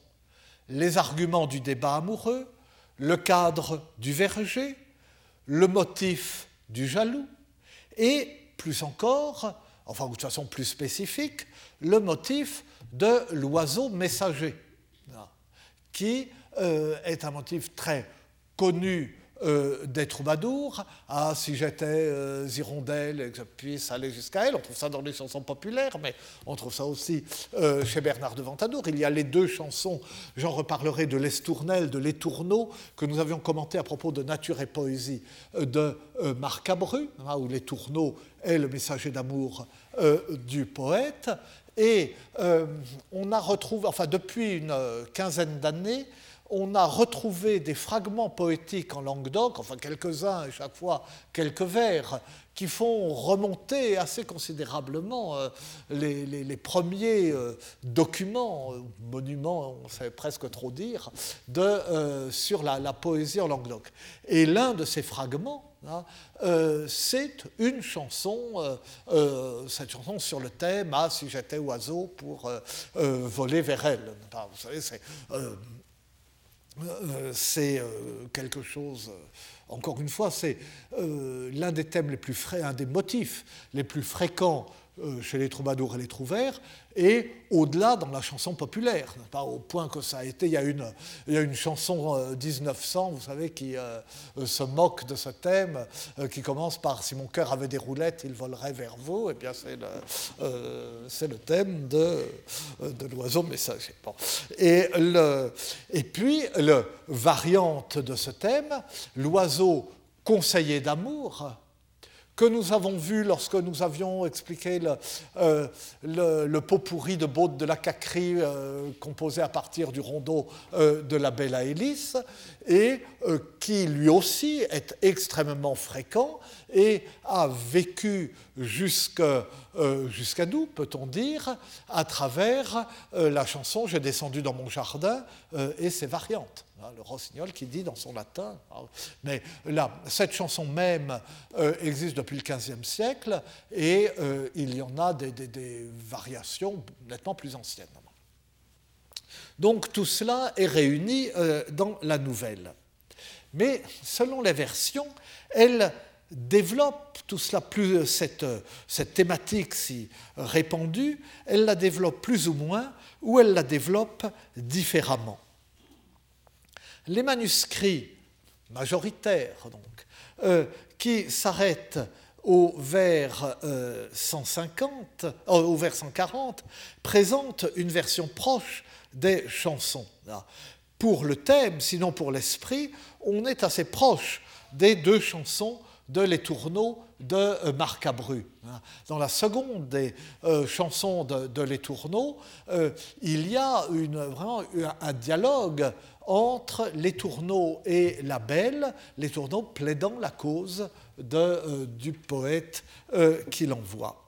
les arguments du débat amoureux, le cadre du verger, le motif du jaloux et, plus encore, enfin de façon plus spécifique, le motif de l'oiseau messager, qui euh, est un motif très connu euh, des troubadours. Ah, si j'étais euh, hirondelle et que je puisse aller jusqu'à elle. On trouve ça dans les chansons populaires, mais on trouve ça aussi euh, chez Bernard de Ventadour. Il y a les deux chansons, j'en reparlerai de l'Estournel, de l'Étourneau, que nous avions commenté à propos de Nature et Poésie de Marc Abru, hein, où l'Étourneau est le messager d'amour du poète. Et on a retrouvé, enfin depuis une quinzaine d'années, on a retrouvé des fragments poétiques en Languedoc, enfin quelques-uns et chaque fois quelques vers, qui font remonter assez considérablement euh, les, premiers euh, documents, euh, monuments, on sait presque trop dire, de, sur la, poésie en Languedoc. Et l'un de ces fragments, hein, c'est une chanson, cette chanson sur le thème Ah, si j'étais oiseau pour voler vers elle. Vous savez, c'est euh, c'est euh, quelque chose, euh, encore une fois, c'est l'un des thèmes les plus frais, un des motifs les plus fréquents chez les troubadours et les trouvères, et au-delà dans la chanson populaire, pas au point que ça a été. Il y a une, chanson 1900, vous savez, qui se moque de ce thème, qui commence par Si mon cœur avait des roulettes, il volerait vers vous. Et eh bien, c'est le, thème de, l'oiseau messager. Et, et puis, le variante de ce thème, l'oiseau conseiller d'amour, que nous avons vu lorsque nous avions expliqué le, euh, pot pourri de Baud de la Cacrie euh, composé à partir du rondeau euh, de la Belle Hélice, et qui lui aussi est extrêmement fréquent et a vécu jusqu'à nous, peut-on dire, à travers la chanson J'ai descendu dans mon jardin et ses variantes. Hein, le rossignol qui dit dans son latin. Hein. Mais là, cette chanson même euh, existe depuis le XVe siècle et euh, il y en a des, variations nettement plus anciennes. Donc tout cela est réuni euh, dans la nouvelle. Mais selon les versions, elle développe tout cela, plus cette, cette thématique si répandue, elle la développe plus ou moins ou elle la développe différemment. Les manuscrits majoritaires, donc, euh, qui s'arrêtent au vers 150, euh, euh, au vers 140, présentent une version proche des chansons. Pour le thème, sinon pour l'esprit, on est assez proche des deux chansons de Les Tourneaux de Marc Abru. Dans la seconde des chansons de, Les Tourneaux, il y a vraiment un dialogue entre les tourneaux et la belle, les tourneaux plaidant la cause de, euh, du poète euh, qui l'envoie.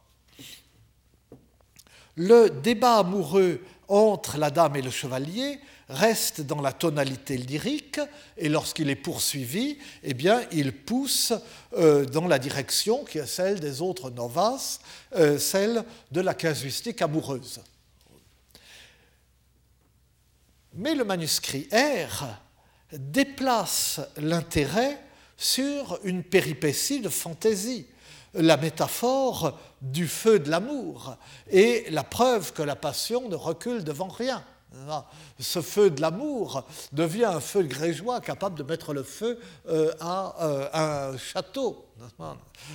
Le débat amoureux entre la dame et le chevalier reste dans la tonalité lyrique et lorsqu'il est poursuivi, eh bien, il pousse euh, dans la direction qui est celle des autres novaces, euh, celle de la casuistique amoureuse. Mais le manuscrit R déplace l'intérêt sur une péripétie de fantaisie, la métaphore du feu de l'amour et la preuve que la passion ne recule devant rien. Ce feu de l'amour devient un feu grégeois capable de mettre le feu euh, à euh, un château.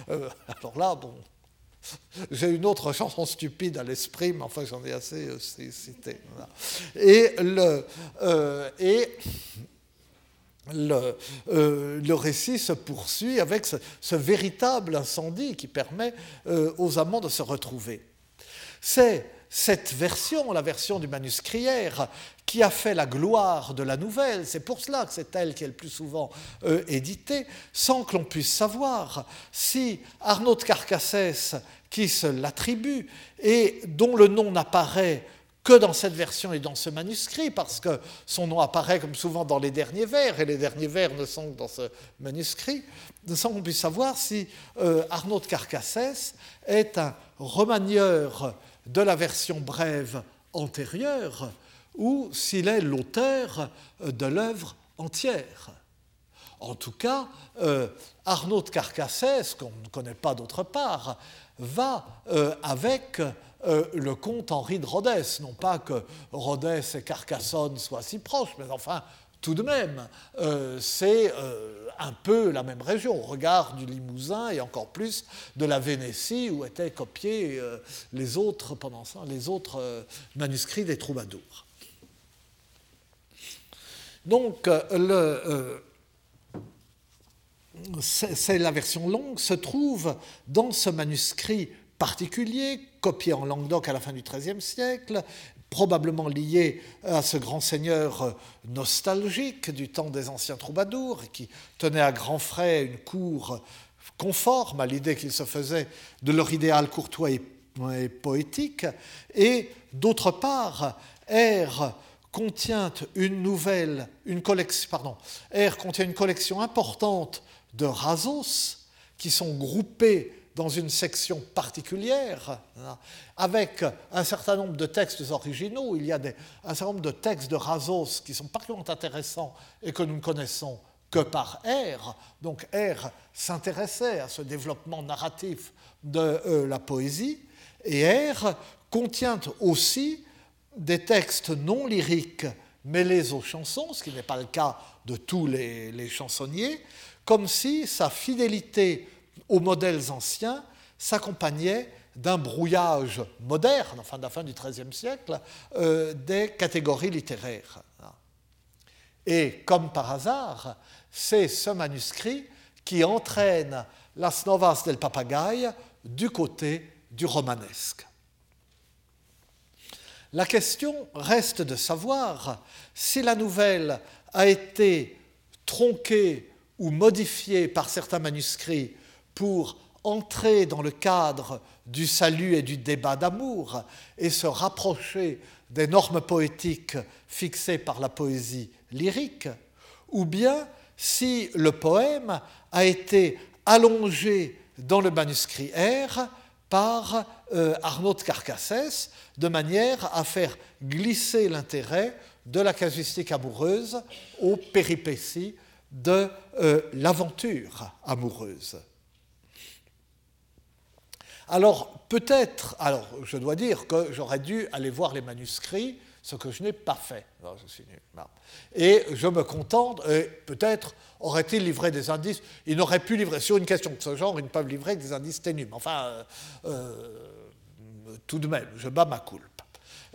Euh, alors là, bon, j'ai une autre chanson stupide à l'esprit, mais enfin j'en ai assez cité. Et, le, récit se poursuit avec ce, véritable incendie qui permet aux amants de se retrouver. C'est cette version, la version du manuscrière, qui a fait la gloire de la nouvelle, c'est pour cela que c'est elle qui est le plus souvent euh, éditée, sans que l'on puisse savoir si Arnaud de Carcassès, qui se l'attribue et dont le nom n'apparaît que dans cette version et dans ce manuscrit, parce que son nom apparaît comme souvent dans les derniers vers, et les derniers vers ne sont que dans ce manuscrit, sans qu'on puisse savoir si euh, Arnaud de Carcassès est un remanieur de la version brève antérieure ou s'il est l'auteur de l'œuvre entière. En tout cas, euh, Arnaud de Carcassès, qu'on ne connaît pas d'autre part, va euh, avec euh, le comte Henri de Rhodès. Non pas que Rhodès et Carcassonne soient si proches, mais enfin, tout de même, c'est un peu la même région, au regard du Limousin et encore plus de la Vénétie où étaient copiés euh, les autres, les autres euh, manuscrits des troubadours. Donc, euh, c'est la version longue, se trouve dans ce manuscrit particulier, copié en Languedoc à la fin du XIIIe siècle, probablement lié à ce grand seigneur euh, nostalgique du temps des anciens troubadours, qui tenait à grands frais une cour conforme à l'idée qu'il se faisait de leur idéal courtois et, poétique, et d'autre part, R contient une nouvelle, une collection, pardon, R contient une collection importante de rasos qui sont groupés dans une section particulière, hein, avec un certain nombre de textes originaux. Il y a un certain nombre de textes de Razos qui sont particulièrement intéressants et que nous ne connaissons que par R. Donc R s'intéressait à ce développement narratif de euh, la poésie. Et R contient aussi des textes non lyriques mêlés aux chansons, ce qui n'est pas le cas de tous les, les chansonniers, comme si sa fidélité aux modèles anciens s'accompagnait d'un brouillage moderne, enfin de la fin du XIIIe siècle, euh, des catégories littéraires. Et comme par hasard, c'est ce manuscrit qui entraîne Las Novas del Papagaï du côté du romanesque. La question reste de savoir si la nouvelle a été tronquée ou modifiée par certains manuscrits pour entrer dans le cadre du salut et du débat d'amour et se rapprocher des normes poétiques fixées par la poésie lyrique, ou bien si le poème a été allongé dans le manuscrit R par euh, Arnaud de Carcassès, de manière à faire glisser l'intérêt de la casuistique amoureuse aux péripéties de euh, l'aventure amoureuse. Alors peut-être, alors je dois dire que j'aurais dû aller voir les manuscrits, ce que je n'ai pas fait. Et je me contente, et peut-être aurait-il livré des indices, il n'aurait pu livrer, sur une question de ce genre, ils ne peuvent livrer que des indices ténus. Enfin, euh, euh, tout de même, je bats ma coulpe.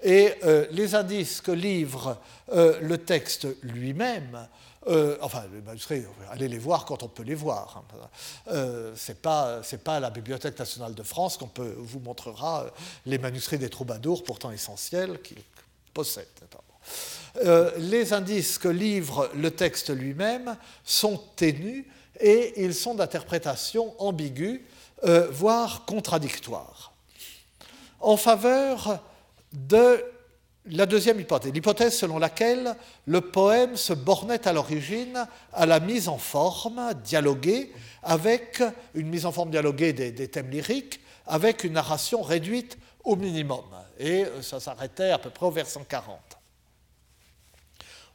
Et euh, les indices que livre le texte lui-même euh, enfin, les manuscrits, allez les voir quand on peut les voir. Hein. Euh, Ce n'est pas, à la Bibliothèque nationale de France qu'on vous montrera euh, les manuscrits des troubadours, pourtant essentiels, qu'ils possèdent. les indices que livre le texte lui-même sont ténus et ils sont d'interprétation ambiguë, voire contradictoire, en faveur de la deuxième hypothèse, l'hypothèse selon laquelle le poème se bornait à l'origine à la mise en forme dialoguée avec une mise en forme dialoguée des, thèmes lyriques avec une narration réduite au minimum. Et euh, ça s'arrêtait à peu près au vers 140.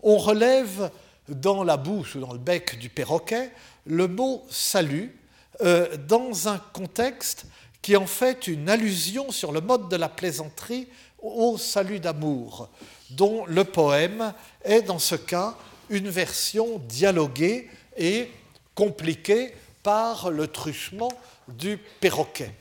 On relève dans la bouche ou dans le bec du perroquet le mot salut euh, dans un contexte qui en fait une allusion sur le mode de la plaisanterie au salut d'amour, dont le poème est dans ce cas une version dialoguée et compliquée par le truchement du perroquet.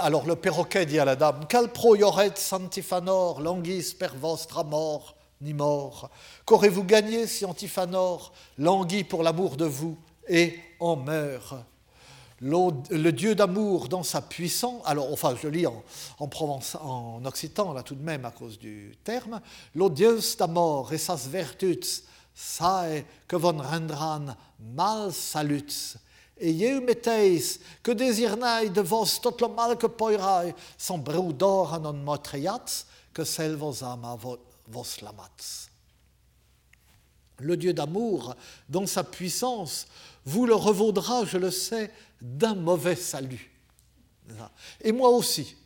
alors le perroquet dit à la dame, Cal pro yoret santifanor, languis per vostra mort, ni mort. Qu'aurez-vous gagné si Antiphanor languit pour l'amour de vous et en meurt? Le Dieu d'amour dans sa puissance, alors enfin je lis en, en, Provence, en occitan là tout de même à cause du terme, lo Dieu d'amor et sas vertuts sae que von rendran mal saluts, et je meteis que désirnai de vos tot le mal que poirai, sans brudor non motriats, que celle vos ama vos lamats. Le Dieu d'amour, dans sa puissance, vous le revaudra, je le sais, d'un mauvais salut. Et moi aussi,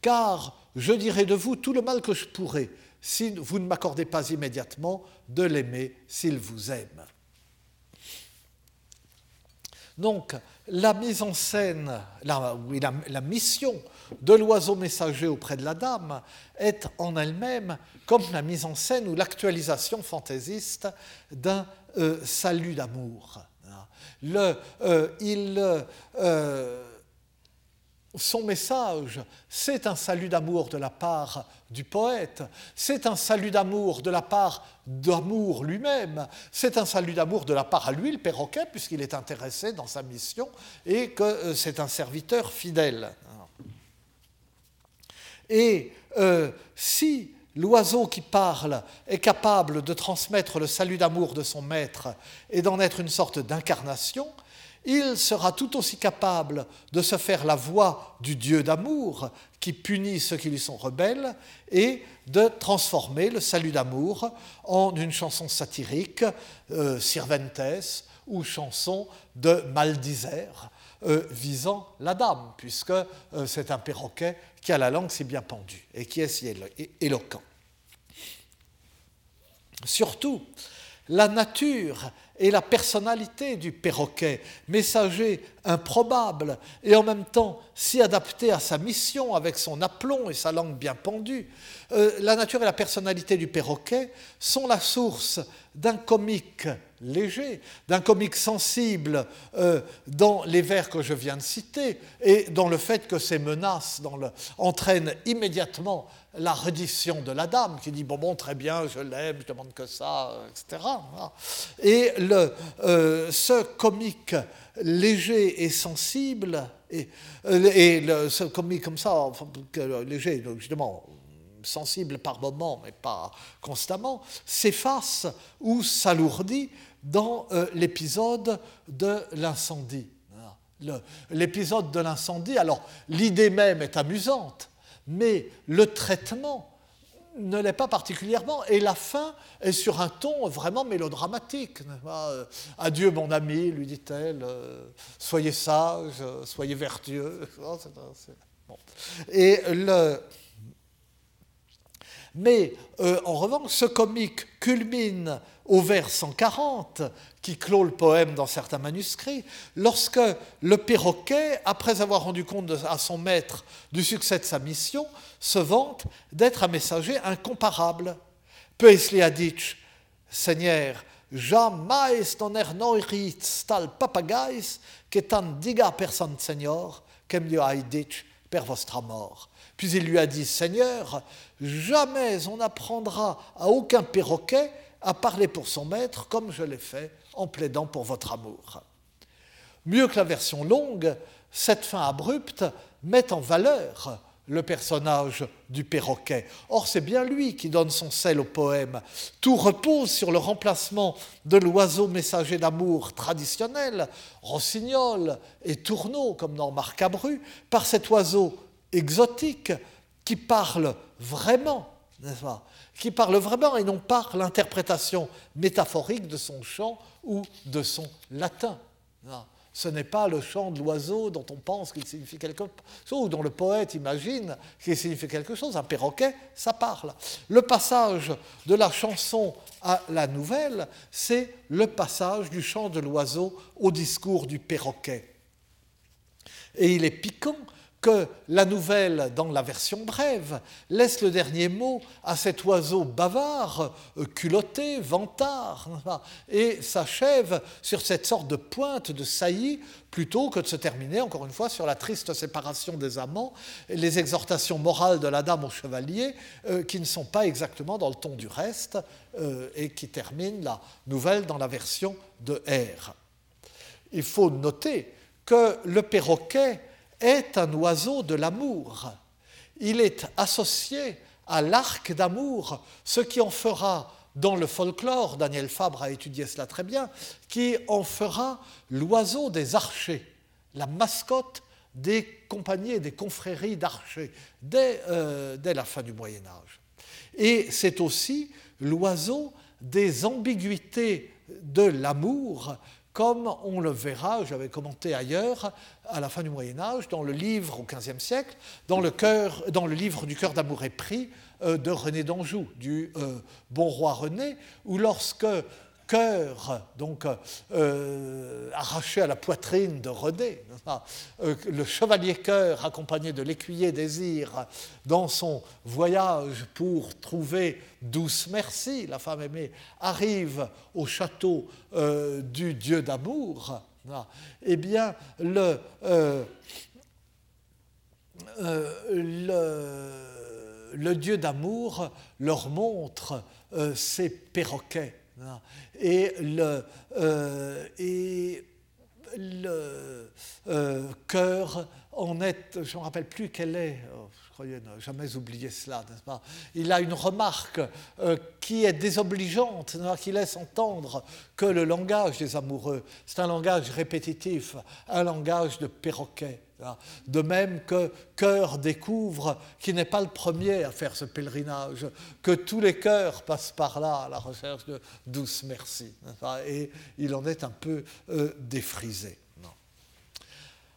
car je dirai de vous tout le mal que je pourrai si vous ne m'accordez pas immédiatement de l'aimer s'il vous aime. Donc, la mise en scène, la, mission de l'oiseau messager auprès de la dame est en elle-même comme la mise en scène ou l'actualisation fantaisiste d'un euh, salut d'amour. Euh, euh, son message, c'est un salut d'amour de la part du poète, c'est un salut d'amour de la part d'amour lui-même, c'est un salut d'amour de la part à lui, le perroquet, puisqu'il est intéressé dans sa mission et que c'est un serviteur fidèle. Et euh, si l'oiseau qui parle est capable de transmettre le salut d'amour de son maître et d'en être une sorte d'incarnation, il sera tout aussi capable de se faire la voix du Dieu d'amour qui punit ceux qui lui sont rebelles et de transformer le salut d'amour en une chanson satirique, euh, ou chanson de maldisère euh, visant la dame, puisque euh, c'est un perroquet qui a la langue si bien pendue et qui est si éloquent. Surtout, la nature et la personnalité du perroquet, messager improbable et en même temps si adapté à sa mission avec son aplomb et sa langue bien pendue, euh, la nature et la personnalité du perroquet sont la source d'un comique léger, d'un comique sensible euh, dans les vers que je viens de citer et dans le fait que ces menaces entraînent immédiatement la reddition de la dame qui dit bon bon très bien je l'aime je demande que ça etc et le, euh, ce comique léger et sensible et, euh, ce comique comme ça léger justement sensible par moment mais pas constamment s'efface ou s'alourdit dans euh, l'épisode de l'incendie. L'épisode de l'incendie alors l'idée même est amusante mais le traitement ne l'est pas particulièrement, et la fin est sur un ton vraiment mélodramatique. Euh, Adieu mon ami, lui dit-elle, euh, soyez sage, soyez vertueux. [laughs] Oh, et le... Mais euh, en revanche, ce comique culmine au vers 140, qui clôt le poème dans certains manuscrits, lorsque le perroquet, après avoir rendu compte à son maître du succès de sa mission, se vante d'être un messager incomparable. Peisli a dit, Seigneur, jamais non ernoirit tal papagais que tan diga person Seigneur, kem lui a dit per vostra mort. Puis il lui a dit, Seigneur, jamais on n'apprendra à aucun perroquet à parler pour son maître comme je l'ai fait en plaidant pour votre amour. Mieux que la version longue, cette fin abrupte met en valeur le personnage du perroquet. Or, c'est bien lui qui donne son sel au poème. Tout repose sur le remplacement de l'oiseau messager d'amour traditionnel, rossignol et tourneau, comme dans Marcabru, par cet oiseau exotique qui parle vraiment, n'est-ce pas Qui parle vraiment et non par l'interprétation métaphorique de son chant ou de son latin. Ce n'est pas le chant de l'oiseau dont on pense qu'il signifie quelque chose, ou dont le poète imagine qu'il signifie quelque chose. Un perroquet, ça parle. Le passage de la chanson à la nouvelle, c'est le passage du chant de l'oiseau au discours du perroquet. Et il est piquant que la nouvelle, dans la version brève, laisse le dernier mot à cet oiseau bavard, culotté, vantard, et s'achève sur cette sorte de pointe de saillie, plutôt que de se terminer, encore une fois, sur la triste séparation des amants et les exhortations morales de la dame au chevalier, euh, qui ne sont pas exactement dans le ton du reste, euh, et qui terminent la nouvelle dans la version de R. Il faut noter que le perroquet est un oiseau de l'amour. Il est associé à l'arc d'amour, ce qui en fera dans le folklore, Daniel Fabre a étudié cela très bien, qui en fera l'oiseau des archers, la mascotte des compagnies et des confréries d'archers euh, dès, la fin du Moyen Âge. Et c'est aussi l'oiseau des ambiguïtés de l'amour comme on le verra, j'avais commenté ailleurs, à la fin du Moyen Âge, dans le livre au XVe siècle, dans le, livre du cœur d'amour et prix euh, de René d'Anjou, du euh, bon roi René, où lorsque cœur, donc euh, arraché à la poitrine de René, euh, le chevalier cœur accompagné de l'écuyer désir dans son voyage pour trouver douce merci, la femme aimée, arrive au château euh, du dieu d'amour, eh bien le, le, dieu d'amour leur montre ses perroquets et le, euh, euh, cœur en est, je ne me rappelle plus quelle est, croyais ne jamais oublié cela, n'est-ce pas? Il a une remarque euh, qui est désobligeante, qui laisse entendre que le langage des amoureux, c'est un langage répétitif, un langage de perroquet. De même que Cœur découvre qu'il n'est pas le premier à faire ce pèlerinage, que tous les cœurs passent par là à la recherche de douce merci. Et il en est un peu euh, défrisé.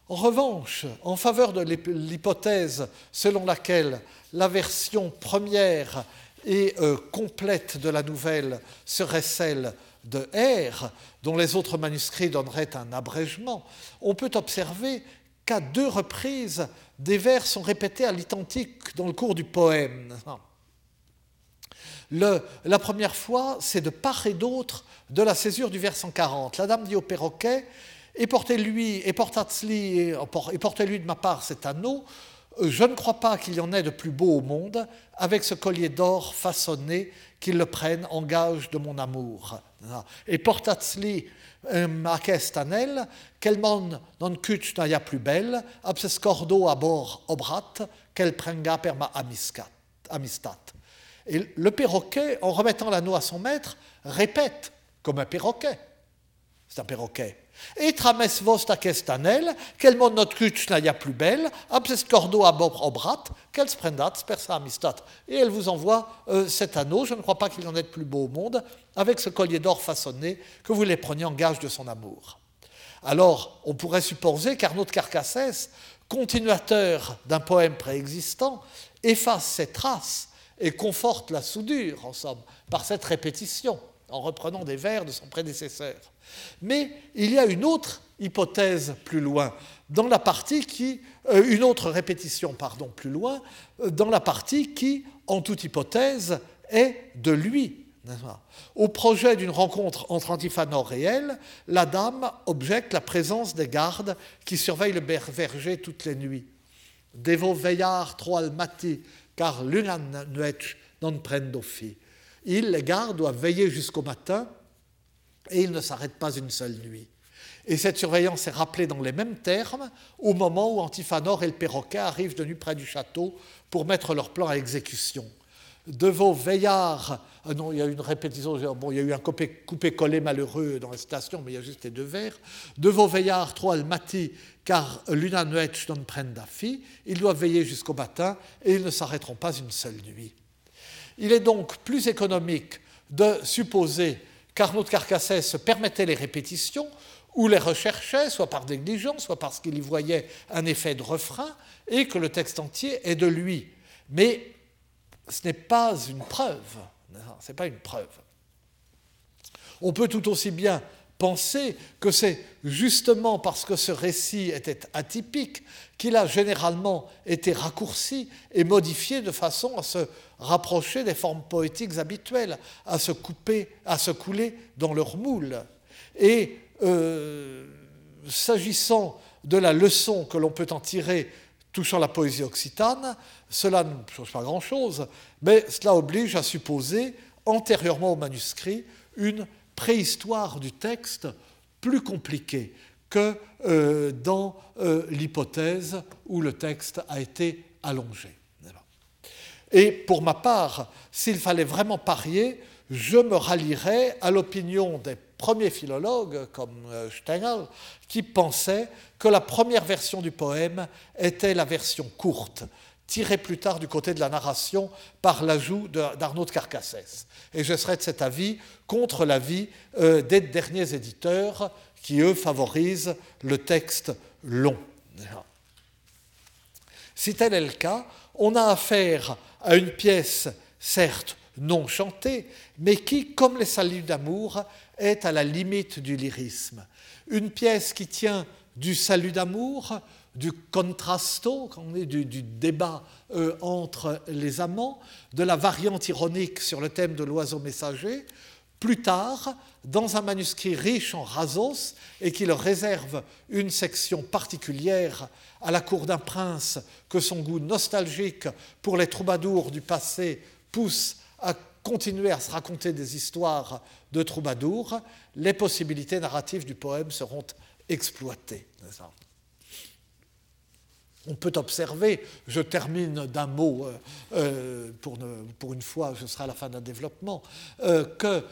En revanche, en faveur de l'hypothèse selon laquelle la version première et euh, complète de la nouvelle serait celle de R, dont les autres manuscrits donneraient un abrégement, on peut observer qu'à deux reprises, des vers sont répétés à l'identique dans le cours du poème. la première fois, c'est de part et d'autre de la césure du vers 140. La dame dit au perroquet Et portez-lui, et portez-lui de ma part cet anneau. Je ne crois pas qu'il y en ait de plus beau au monde, avec ce collier d'or façonné, qu'il le prenne en gage de mon amour. Et portatzli Marquestanel, quel mon non cuch n'aya plus belle, abses cordo à bord obrat, quel prenga per ma amistat. Et le perroquet, en remettant l'anneau à son maître, répète comme un perroquet. C'est un perroquet. Et trames vosta kestanel, quel mon not cuch n'aya plus belle, abses cordo à bord obrat, quel sprendat per sa amistat. Et elle vous envoie euh, cet anneau, je ne crois pas qu'il en ait de plus beau au monde, avec ce collier d'or façonné que vous les preniez en gage de son amour. Alors, on pourrait supposer qu'Arnaud Carcassès, continuateur d'un poème préexistant, efface ses traces et conforte la soudure, en somme, par cette répétition, en reprenant des vers de son prédécesseur. Mais il y a une autre hypothèse plus loin, dans la partie qui, euh, une autre répétition, pardon, plus loin, euh, dans la partie qui, en toute hypothèse, est de lui, au projet d'une rencontre entre Antiphonore et elle, la dame objecte la présence des gardes qui surveillent le verger toutes les nuits. Devo veillar tro al mati, car l'una nuet non prendo fi. Ils, les gardes, doivent veiller jusqu'au matin et ils ne s'arrêtent pas une seule nuit. Et cette surveillance est rappelée dans les mêmes termes au moment où Antiphanor et le perroquet arrivent de nuit près du château pour mettre leur plan à exécution. De vos veillards, ah non, il y a eu une répétition, bon, il y a eu un coupé-collé malheureux dans la station, mais il y a juste les deux vers. De vos veillards, trois mati, car l'una nuet non prenda fi, ils doivent veiller jusqu'au matin et ils ne s'arrêteront pas une seule nuit. Il est donc plus économique de supposer qu'Arnaud Carcassès se permettait les répétitions ou les recherchait, soit par négligence, soit parce qu'il y voyait un effet de refrain, et que le texte entier est de lui. Mais ce n'est pas une preuve. Ce n'est pas une preuve. On peut tout aussi bien penser que c'est justement parce que ce récit était atypique qu'il a généralement été raccourci et modifié de façon à se rapprocher des formes poétiques habituelles, à se couper, à se couler dans leur moule. Et euh, s'agissant de la leçon que l'on peut en tirer touchant la poésie occitane, cela ne change pas grand-chose, mais cela oblige à supposer, antérieurement au manuscrit, une préhistoire du texte plus compliquée que euh, dans euh, l'hypothèse où le texte a été allongé. Et pour ma part, s'il fallait vraiment parier, je me rallierais à l'opinion des premiers philologues, comme euh, Stengel, qui pensaient que la première version du poème était la version courte, tirée plus tard du côté de la narration par l'ajout d'Arnaud de Carcassès. Et je serais de cet avis contre l'avis euh, des derniers éditeurs qui, eux, favorisent le texte long. Si tel est le cas, on a affaire à une pièce, certes non chantée, mais qui, comme les saluts d'amour, est à la limite du lyrisme. Une pièce qui tient du salut d'amour, du contrasto, du, débat euh, entre les amants, de la variante ironique sur le thème de l'oiseau messager, plus tard, dans un manuscrit riche en rasos et qui leur réserve une section particulière à la cour d'un prince que son goût nostalgique pour les troubadours du passé pousse à continuer à se raconter des histoires de troubadours, les possibilités narratives du poème seront exploitées. On peut observer, je termine d'un mot, euh, euh, pour, une fois, je serai à la fin d'un développement, euh, que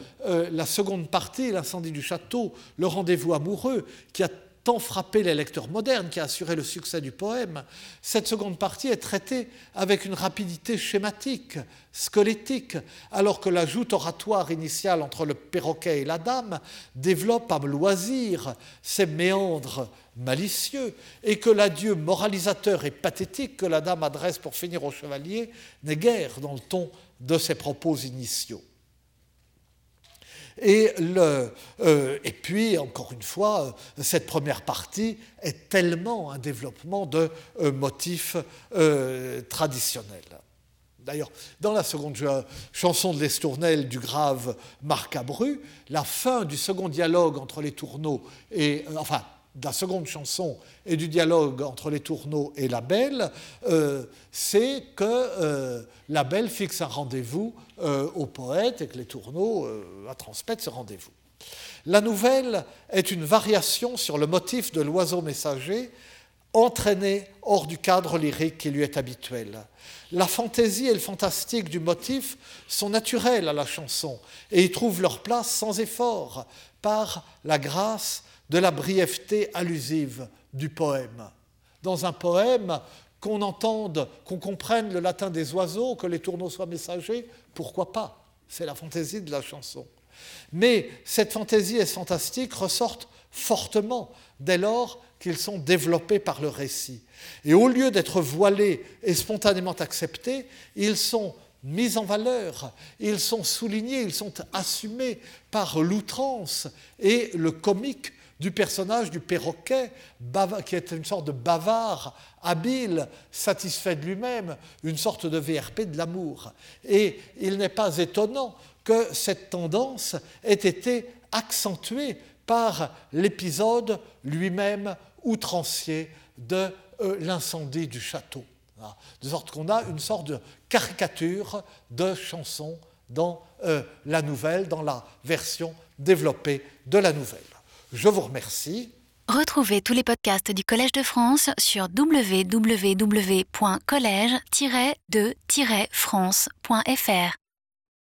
la seconde partie, l'incendie du château, le rendez-vous amoureux, qui a tant frappé les lecteurs modernes, qui a assuré le succès du poème, cette seconde partie est traitée avec une rapidité schématique, squelettique, alors que la joute oratoire initiale entre le perroquet et la dame développe à loisir ses méandres malicieux, et que l'adieu moralisateur et pathétique que la dame adresse pour finir au chevalier n'est guère dans le ton de ses propos initiaux. Et, le, euh, et puis, encore une fois, cette première partie est tellement un développement de euh, motifs euh, traditionnels. D'ailleurs, dans la seconde chanson de l'Estournel du grave Marc Abru, la fin du second dialogue entre les tourneaux et, enfin, de la seconde chanson et du dialogue entre les tourneaux et la belle, euh, c'est que euh, la belle fixe un rendez-vous euh, au poète et que les tourneaux transmettent ce rendez-vous. La nouvelle est une variation sur le motif de l'oiseau messager entraîné hors du cadre lyrique qui lui est habituel. La fantaisie et le fantastique du motif sont naturels à la chanson et y trouvent leur place sans effort par la grâce de la brièveté allusive du poème. Dans un poème, qu'on entende, qu'on comprenne le latin des oiseaux, que les tourneaux soient messagers, pourquoi pas? C'est la fantaisie de la chanson. Mais cette fantaisie et ce fantastique ressortent fortement dès lors qu'ils sont développés par le récit. Et au lieu d'être voilés et spontanément acceptés, ils sont mis en valeur, ils sont soulignés, ils sont assumés par l'outrance et le comique du personnage du perroquet, qui est une sorte de bavard, habile, satisfait de lui-même, une sorte de VRP de l'amour. Et il n'est pas étonnant que cette tendance ait été accentuée par l'épisode lui-même outrancier de euh, l'incendie du château. De sorte qu'on a une sorte de caricature de chanson dans euh, la nouvelle, dans la version développée de la nouvelle. Je vous remercie. Retrouvez tous les podcasts du Collège de France sur www.collège-de-france.fr.